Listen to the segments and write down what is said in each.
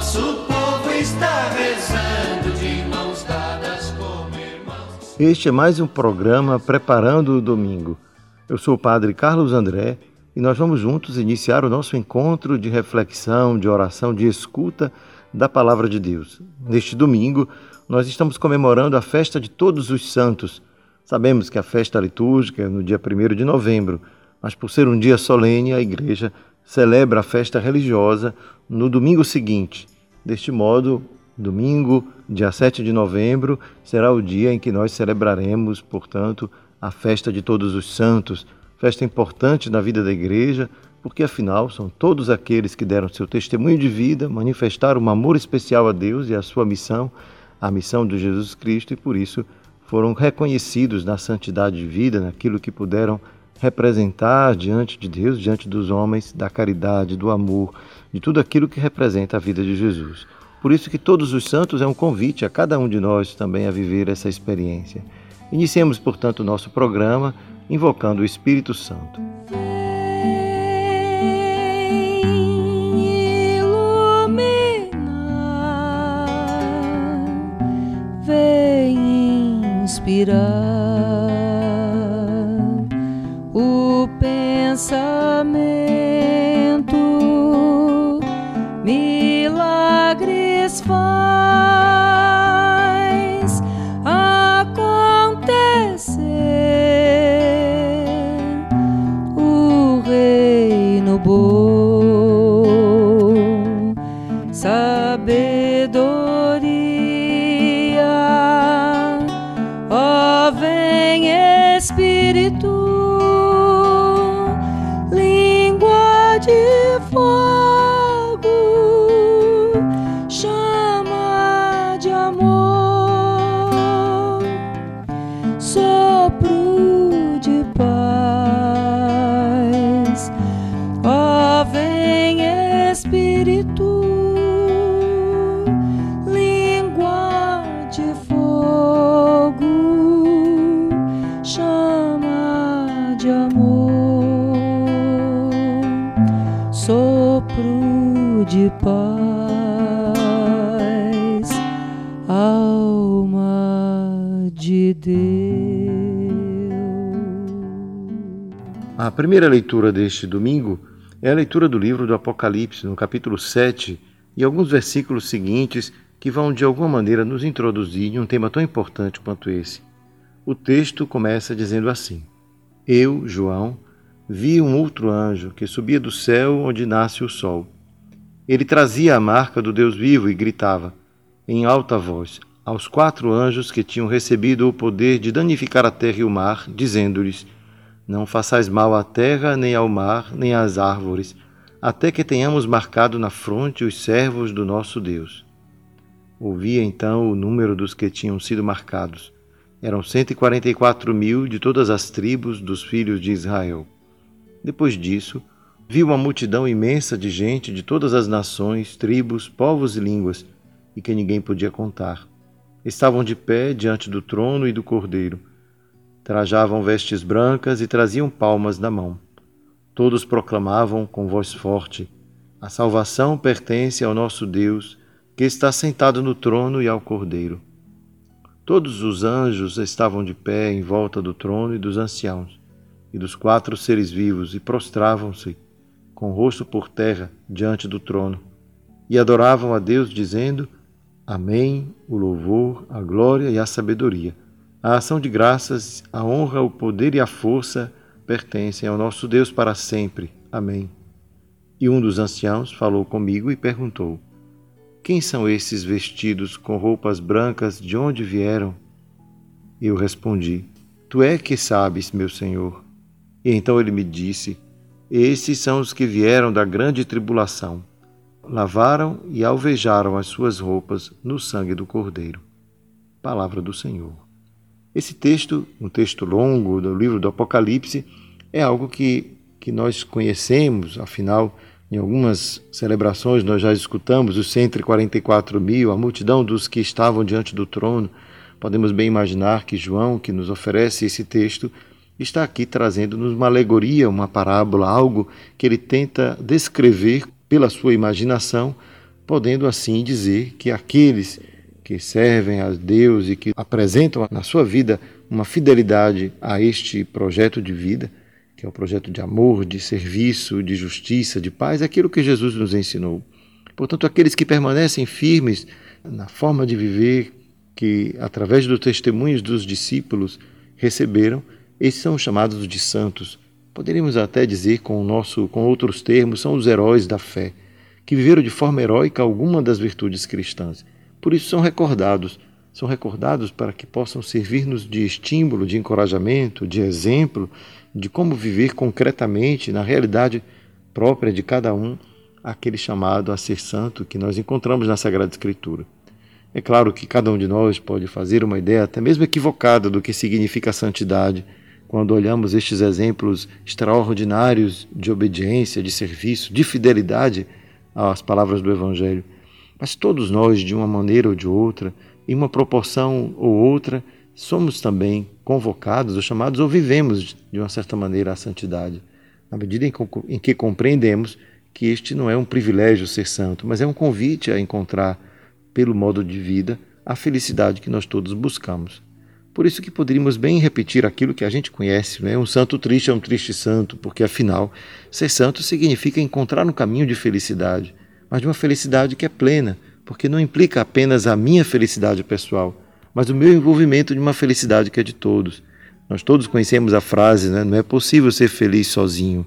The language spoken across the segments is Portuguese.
Nosso povo está rezando de mãos dadas como irmãos. Este é mais um programa Preparando o Domingo. Eu sou o Padre Carlos André e nós vamos juntos iniciar o nosso encontro de reflexão, de oração, de escuta da Palavra de Deus. Neste domingo, nós estamos comemorando a festa de Todos os Santos. Sabemos que a festa litúrgica é no dia 1 de novembro, mas por ser um dia solene, a Igreja celebra a festa religiosa no domingo seguinte. Deste modo, domingo, dia 7 de novembro, será o dia em que nós celebraremos, portanto, a festa de Todos os Santos, festa importante na vida da Igreja, porque afinal são todos aqueles que deram seu testemunho de vida, manifestaram um amor especial a Deus e a sua missão, a missão de Jesus Cristo, e por isso foram reconhecidos na santidade de vida, naquilo que puderam representar diante de Deus, diante dos homens, da caridade, do amor, de tudo aquilo que representa a vida de Jesus. Por isso que todos os santos é um convite a cada um de nós também a viver essa experiência. Iniciemos, portanto, o nosso programa invocando o Espírito Santo. Vem inspirar pensamento, milagres faz primeira leitura deste domingo é a leitura do livro do Apocalipse, no capítulo 7, e alguns versículos seguintes que vão de alguma maneira nos introduzir em um tema tão importante quanto esse. O texto começa dizendo assim: Eu, João, vi um outro anjo que subia do céu onde nasce o sol. Ele trazia a marca do Deus vivo e gritava, em alta voz, aos quatro anjos que tinham recebido o poder de danificar a terra e o mar, dizendo-lhes: Não façais mal à terra, nem ao mar, nem às árvores, até que tenhamos marcado na fronte os servos do nosso Deus. Ouvi então o número dos que tinham sido marcados. Eram cento e quarenta e quatro mil de todas as tribos dos filhos de Israel. Depois disso, vi uma multidão imensa de gente de todas as nações, tribos, povos e línguas, e que ninguém podia contar. Estavam de pé diante do trono e do cordeiro. Trajavam vestes brancas e traziam palmas na mão. Todos proclamavam com voz forte: A salvação pertence ao nosso Deus, que está sentado no trono e ao cordeiro. Todos os anjos estavam de pé em volta do trono e dos anciãos, e dos quatro seres vivos, e prostravam-se, com o rosto por terra, diante do trono, e adoravam a Deus, dizendo: Amém, o louvor, a glória e a sabedoria, a ação de graças, a honra, o poder e a força pertencem ao nosso Deus para sempre. Amém. E um dos anciãos falou comigo e perguntou: Quem são esses vestidos com roupas brancas? De onde vieram? Eu respondi: Tu é que sabes, meu senhor. E então ele me disse: Esses são os que vieram da grande tribulação. lavaram e alvejaram as suas roupas no sangue do Cordeiro. Palavra do Senhor. Esse texto, um texto longo do livro do Apocalipse, é algo que, que nós conhecemos, afinal, em algumas celebrações nós já escutamos os 144 mil, a multidão dos que estavam diante do trono. Podemos bem imaginar que João, que nos oferece esse texto, está aqui trazendo-nos uma alegoria, uma parábola, algo que ele tenta descrever pela sua imaginação, podendo assim dizer que aqueles que servem a Deus e que apresentam na sua vida uma fidelidade a este projeto de vida, que é o projeto de amor, de serviço, de justiça, de paz, aquilo que Jesus nos ensinou. Portanto, aqueles que permanecem firmes na forma de viver que, através dos testemunhos dos discípulos, receberam, esses são chamados de santos. Poderíamos até dizer com nosso, com outros termos, são os heróis da fé, que viveram de forma heróica alguma das virtudes cristãs. Por isso são recordados, são recordados para que possam servir-nos de estímulo, de encorajamento, de exemplo de como viver concretamente na realidade própria de cada um aquele chamado a ser santo que nós encontramos na Sagrada Escritura. É claro que cada um de nós pode fazer uma ideia até mesmo equivocada do que significa a santidade quando olhamos estes exemplos extraordinários de obediência, de serviço, de fidelidade às palavras do Evangelho. Mas todos nós, de uma maneira ou de outra, em uma proporção ou outra, somos também convocados ou chamados ou vivemos de uma certa maneira a santidade, na medida em que compreendemos que este não é um privilégio ser santo, mas é um convite a encontrar, pelo modo de vida, a felicidade que nós todos buscamos. Por isso que poderíamos bem repetir aquilo que a gente conhece, né? Um santo triste é um triste santo, porque afinal, ser santo significa encontrar um caminho de felicidade, mas de uma felicidade que é plena, porque não implica apenas a minha felicidade pessoal, mas o meu envolvimento de uma felicidade que é de todos. Nós todos conhecemos a frase, né? Não é possível ser feliz sozinho.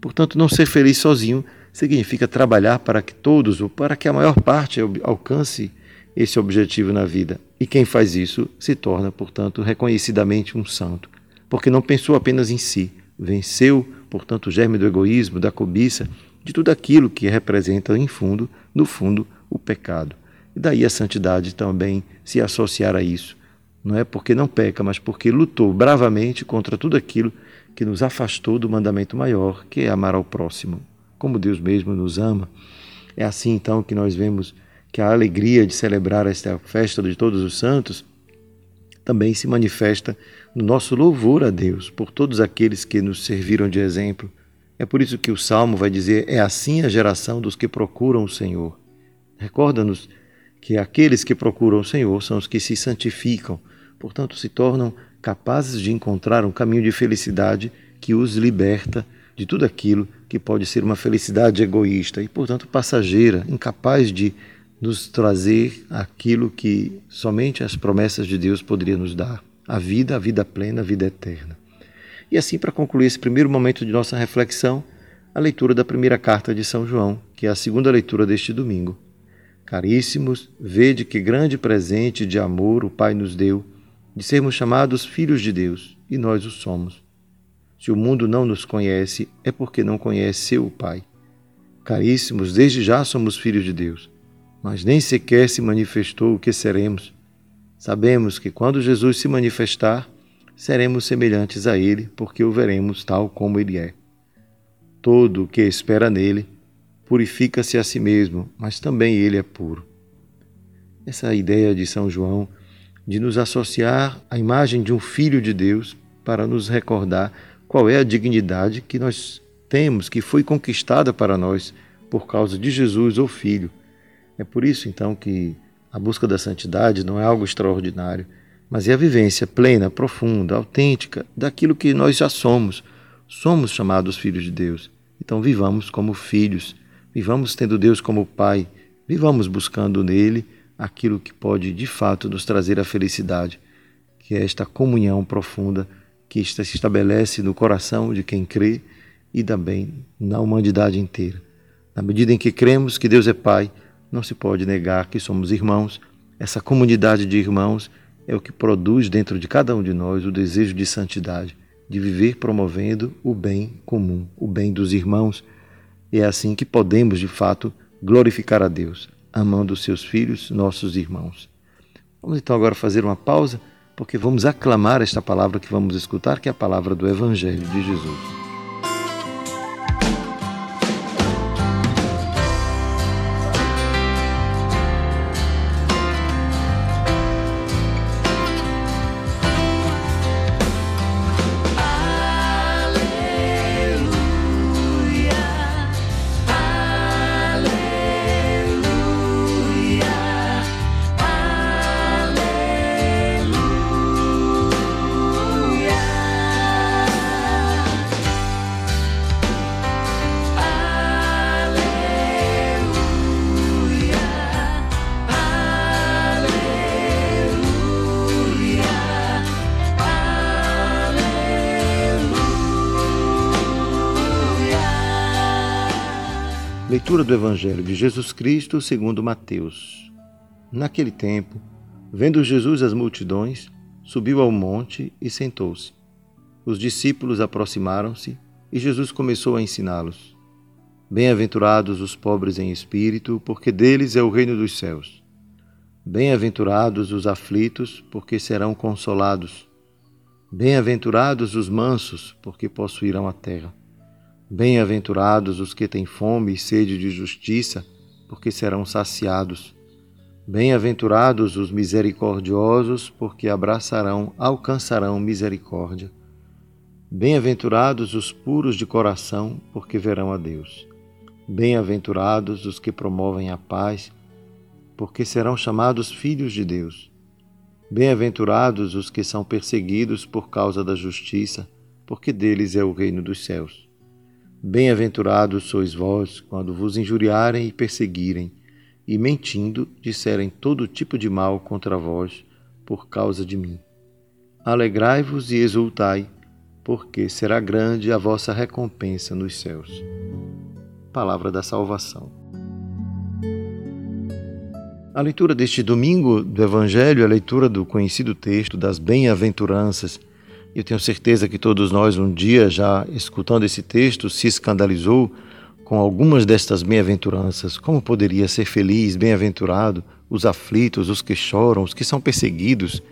Portanto, não ser feliz sozinho significa trabalhar para que todos, ou para que a maior parte alcance esse objetivo na vida. E quem faz isso se torna, portanto, reconhecidamente um santo, porque não pensou apenas em si, venceu, portanto, o germe do egoísmo, da cobiça, de tudo aquilo que representa, em fundo, no fundo, o pecado. E daí a santidade também se associar a isso. Não é porque não peca, mas porque lutou bravamente contra tudo aquilo que nos afastou do mandamento maior, que é amar ao próximo, como Deus mesmo nos ama. É assim então que nós vemos que a alegria de celebrar esta festa de todos os santos também se manifesta no nosso louvor a Deus por todos aqueles que nos serviram de exemplo. É por isso que o salmo vai dizer: É assim a geração dos que procuram o Senhor. Recorda-nos que aqueles que procuram o Senhor são os que se santificam, portanto, se tornam capazes de encontrar um caminho de felicidade que os liberta de tudo aquilo que pode ser uma felicidade egoísta e, portanto, passageira, incapaz de nos trazer aquilo que somente as promessas de Deus poderiam nos dar: a vida, a vida plena, a vida eterna. E assim, para concluir esse primeiro momento de nossa reflexão, a leitura da primeira carta de São João, que é a segunda leitura deste domingo. Caríssimos, vede que grande presente de amor o Pai nos deu, de sermos chamados filhos de Deus, e nós o somos. Se o mundo não nos conhece, é porque não conhece seu Pai. Caríssimos, desde já somos filhos de Deus mas nem sequer se manifestou o que seremos. Sabemos que quando Jesus se manifestar, seremos semelhantes a Ele, porque o veremos tal como Ele é. Todo o que espera nele purifica-se a si mesmo, mas também ele é puro. Essa ideia de São João de nos associar à imagem de um filho de Deus para nos recordar qual é a dignidade que nós temos, que foi conquistada para nós por causa de Jesus, o Filho. É por isso, então, que a busca da santidade não é algo extraordinário, mas é a vivência plena, profunda, autêntica daquilo que nós já somos. Somos chamados filhos de Deus. Então, vivamos como filhos, vivamos tendo Deus como Pai, vivamos buscando nele aquilo que pode de fato nos trazer a felicidade, que é esta comunhão profunda que se estabelece no coração de quem crê e também na humanidade inteira. Na medida em que cremos que Deus é Pai, não se pode negar que somos irmãos. Essa comunidade de irmãos é o que produz dentro de cada um de nós o desejo de santidade, de viver promovendo o bem comum, o bem dos irmãos. É assim que podemos, de fato, glorificar a Deus, amando os seus filhos, nossos irmãos. Vamos então agora fazer uma pausa, porque vamos aclamar esta palavra que vamos escutar, que é a palavra do Evangelho de Jesus. Leitura do Evangelho de Jesus Cristo segundo Mateus. Naquele tempo, vendo Jesus as multidões, subiu ao monte e sentou-se. Os discípulos aproximaram-se e Jesus começou a ensiná-los. Bem-aventurados os pobres em espírito, porque deles é o reino dos céus. Bem-aventurados os aflitos, porque serão consolados. Bem-aventurados os mansos, porque possuirão a terra. Bem-aventurados os que têm fome e sede de justiça, porque serão saciados. Bem-aventurados os misericordiosos, porque abraçarão, alcançarão misericórdia. Bem-aventurados os puros de coração, porque verão a Deus. Bem-aventurados os que promovem a paz, porque serão chamados filhos de Deus. Bem-aventurados os que são perseguidos por causa da justiça, porque deles é o reino dos céus. Bem-aventurados sois vós quando vos injuriarem e perseguirem, e mentindo disserem todo tipo de mal contra vós por causa de mim. Alegrai-vos e exultai, porque será grande a vossa recompensa nos céus. Palavra da salvação. A leitura deste domingo do Evangelho é a leitura do conhecido texto das bem-aventuranças eu tenho certeza que todos nós, um dia, já escutando esse texto, se escandalizou com algumas destas bem-aventuranças. Como poderia ser feliz, bem-aventurado, os aflitos, os que choram, os que são perseguidos?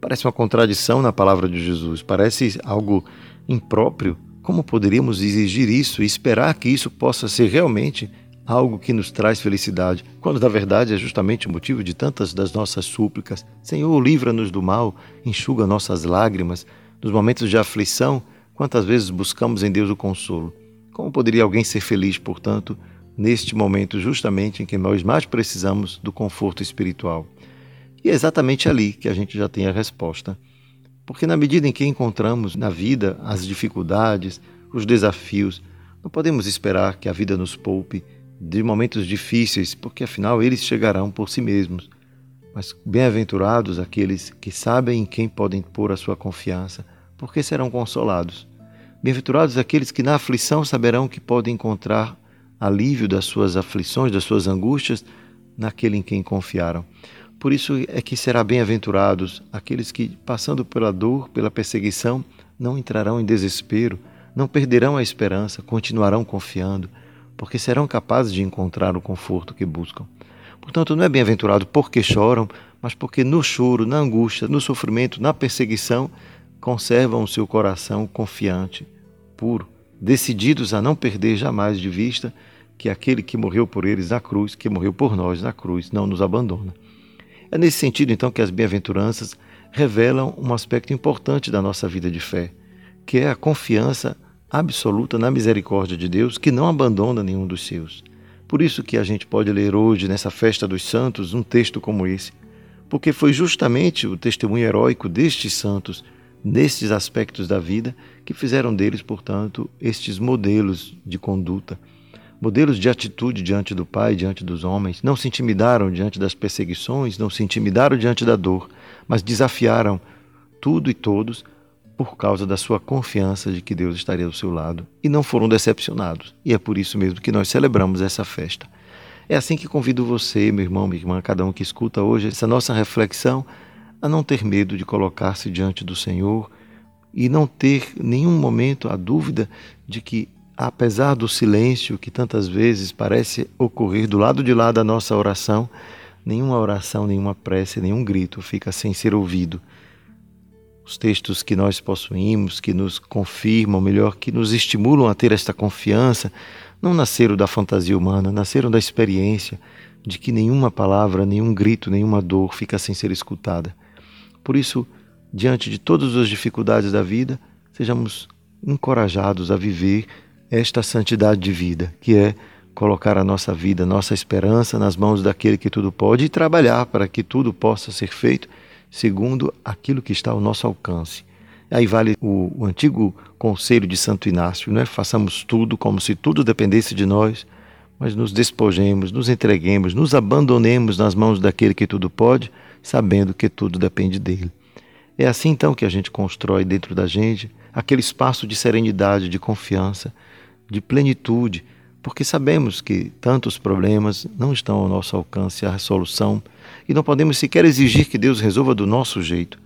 Parece uma contradição na palavra de Jesus, parece algo impróprio. Como poderíamos exigir isso e esperar que isso possa ser realmente algo que nos traz felicidade, quando na verdade é justamente o motivo de tantas das nossas súplicas? Senhor, livra-nos do mal, enxuga nossas lágrimas, nos momentos de aflição, quantas vezes buscamos em Deus o consolo? Como poderia alguém ser feliz, portanto, neste momento justamente em que nós mais precisamos do conforto espiritual? E é exatamente ali que a gente já tem a resposta. Porque na medida em que encontramos na vida as dificuldades, os desafios, não podemos esperar que a vida nos poupe de momentos difíceis, porque afinal eles chegarão por si mesmos. Mas bem-aventurados aqueles que sabem em quem podem pôr a sua confiança, porque serão consolados. Bem-aventurados aqueles que na aflição saberão que podem encontrar alívio das suas aflições, das suas angústias, naquele em quem confiaram. Por isso é que será bem-aventurados aqueles que, passando pela dor, pela perseguição, não entrarão em desespero, não perderão a esperança, continuarão confiando, porque serão capazes de encontrar o conforto que buscam. Portanto, não é bem-aventurado porque choram, mas porque no choro, na angústia, no sofrimento, na perseguição, conservam o seu coração confiante, puro, decididos a não perder jamais de vista que aquele que morreu por eles na cruz, que morreu por nós na cruz, não nos abandona. É nesse sentido, então, que as bem-aventuranças revelam um aspecto importante da nossa vida de fé, que é a confiança absoluta na misericórdia de Deus, que não abandona nenhum dos seus. Por isso que a gente pode ler hoje, nessa festa dos santos, um texto como esse, porque foi justamente o testemunho heróico destes santos nestes aspectos da vida que fizeram deles, portanto, estes modelos de conduta, modelos de atitude diante do Pai, diante dos homens. Não se intimidaram diante das perseguições, não se intimidaram diante da dor, mas desafiaram tudo e todos por causa da sua confiança de que Deus estaria do seu lado e não foram decepcionados. E é por isso mesmo que nós celebramos essa festa. É assim que convido você, meu irmão, minha irmã, cada um que escuta hoje essa nossa reflexão a não ter medo de colocar-se diante do Senhor e não ter nenhum momento a dúvida de que apesar do silêncio que tantas vezes parece ocorrer do lado de lá da nossa oração, nenhuma oração, nenhuma prece, nenhum grito fica sem ser ouvido. Os textos que nós possuímos, que nos confirmam, melhor, que nos estimulam a ter esta confiança, não nasceram da fantasia humana, nasceram da experiência de que nenhuma palavra, nenhum grito, nenhuma dor fica sem ser escutada. Por isso, diante de todas as dificuldades da vida, sejamos encorajados a viver esta santidade de vida, que é colocar a nossa vida, nossa esperança nas mãos daquele que tudo pode e trabalhar para que tudo possa ser feito segundo aquilo que está ao nosso alcance. Aí vale o, o antigo conselho de Santo Inácio, não é? Façamos tudo como se tudo dependesse de nós, mas nos despojemos, nos entreguemos, nos abandonemos nas mãos daquele que tudo pode, sabendo que tudo depende dele. É assim então que a gente constrói dentro da gente aquele espaço de serenidade, de confiança, de plenitude, porque sabemos que tantos problemas não estão ao nosso alcance a solução e não podemos sequer exigir que Deus resolva do nosso jeito,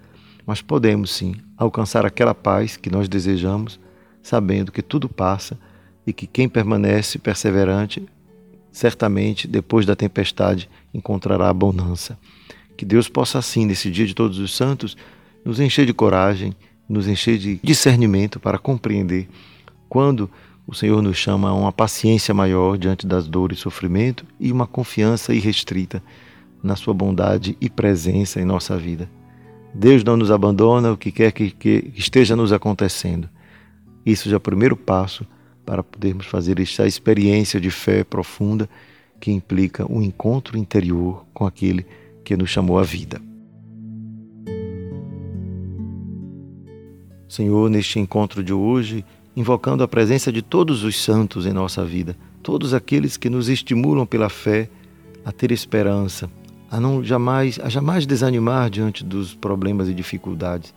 mas podemos sim alcançar aquela paz que nós desejamos, sabendo que tudo passa e que quem permanece perseverante, certamente depois da tempestade encontrará a bonança. Que Deus possa assim, nesse dia de todos os santos, nos encher de coragem, nos encher de discernimento para compreender quando o Senhor nos chama a uma paciência maior diante das dores e sofrimento e uma confiança irrestrita na Sua bondade e presença em nossa vida. Deus não nos abandona o que quer que, que esteja nos acontecendo. Isso já é o primeiro passo para podermos fazer esta experiência de fé profunda que implica um encontro interior com aquele que nos chamou à vida. Senhor, neste encontro de hoje, invocando a presença de todos os santos em nossa vida, todos aqueles que nos estimulam pela fé a ter esperança, a não jamais, a jamais desanimar diante dos problemas e dificuldades.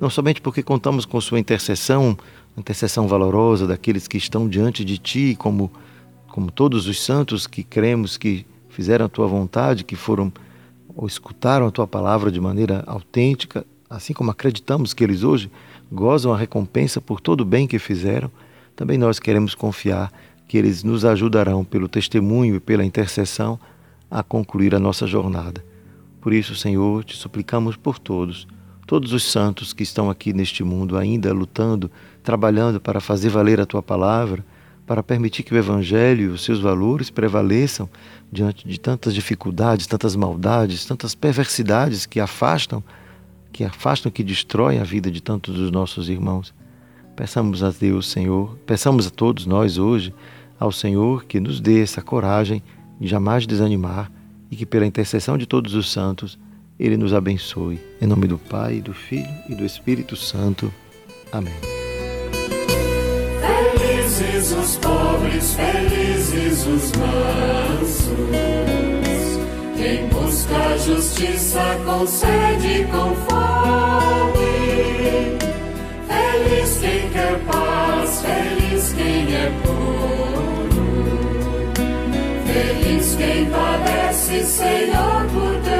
Não somente porque contamos com sua intercessão, intercessão valorosa daqueles que estão diante de ti, como como todos os santos que cremos que fizeram a tua vontade, que foram ou escutaram a tua palavra de maneira autêntica, assim como acreditamos que eles hoje gozam a recompensa por todo o bem que fizeram, também nós queremos confiar que eles nos ajudarão pelo testemunho e pela intercessão a concluir a nossa jornada. Por isso, Senhor, te suplicamos por todos, todos os santos que estão aqui neste mundo ainda lutando, trabalhando para fazer valer a tua palavra, para permitir que o Evangelho e os seus valores prevaleçam diante de tantas dificuldades, tantas maldades, tantas perversidades que afastam que afastam, que destroem a vida de tantos dos nossos irmãos. Peçamos a Deus, Senhor, peçamos a todos nós hoje, ao Senhor, que nos dê essa coragem de jamais desanimar e que, pela intercessão de todos os santos, Ele nos abençoe. Em nome do Pai, do Filho e do Espírito Santo. Amém. Felizes os pobres, felizes os mansos quem busca a justiça concede com fome. Feliz quem quer paz, feliz quem é puro. Feliz quem padece, Senhor, por teu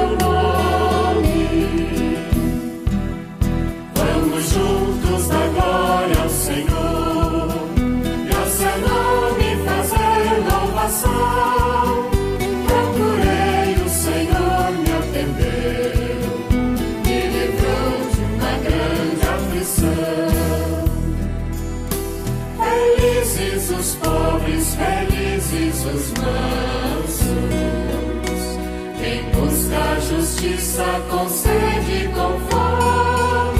justiça concede com fome.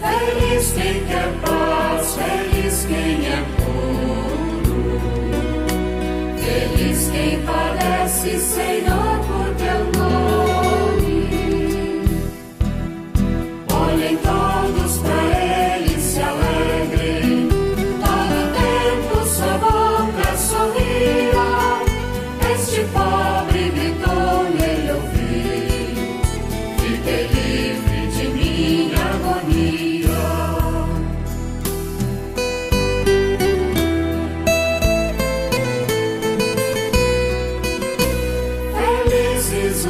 Feliz quem quer paz, feliz quem é puro. Feliz quem padece, Senhor,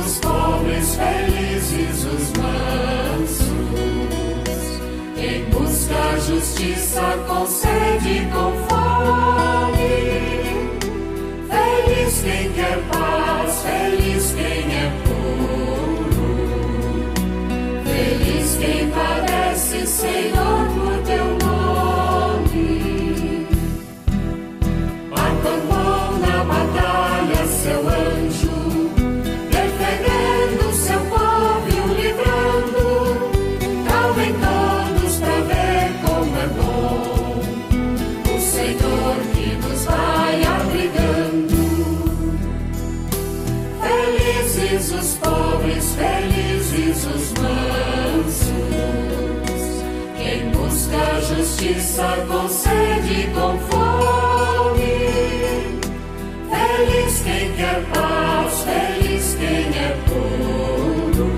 os pobres, felizes os mansos. Quem busca a justiça concede com justiça concede com fome. Feliz quem quer paz, feliz quem é puro.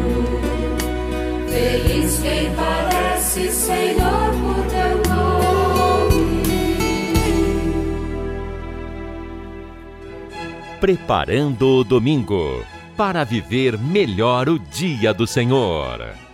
Feliz quem parece, Senhor, por teu nome. Preparando o domingo para viver melhor o dia do Senhor.